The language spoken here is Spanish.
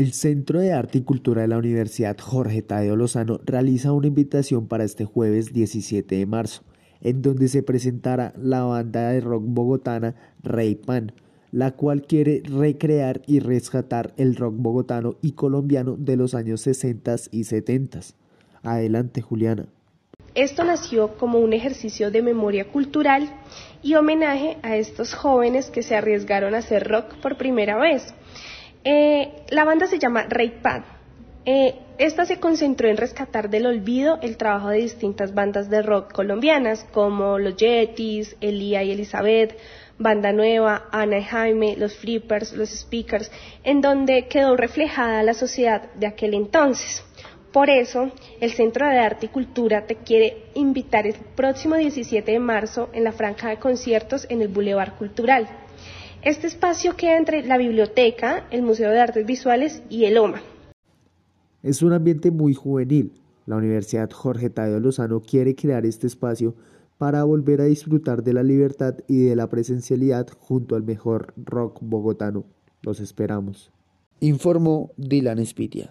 El Centro de Arte y Cultura de la Universidad Jorge Tadeo Lozano realiza una invitación para este jueves 17 de marzo, en donde se presentará la banda de rock bogotana Rey Pan, la cual quiere recrear y rescatar el rock bogotano y colombiano de los años 60 y 70. Adelante, Juliana. Esto nació como un ejercicio de memoria cultural y homenaje a estos jóvenes que se arriesgaron a hacer rock por primera vez. Eh, la banda se llama Rey Pad. Eh, esta se concentró en rescatar del olvido el trabajo de distintas bandas de rock colombianas como los Yetis, Elía y Elizabeth, Banda Nueva, Ana y Jaime, los Flippers, los Speakers, en donde quedó reflejada la sociedad de aquel entonces. Por eso, el Centro de Arte y Cultura te quiere invitar el próximo 17 de marzo en la franja de conciertos en el Boulevard Cultural. Este espacio queda entre la biblioteca, el Museo de Artes Visuales y el OMA. Es un ambiente muy juvenil. La Universidad Jorge Tadeo Lozano quiere crear este espacio para volver a disfrutar de la libertad y de la presencialidad junto al mejor rock bogotano. Los esperamos. Informó Dylan Spitia.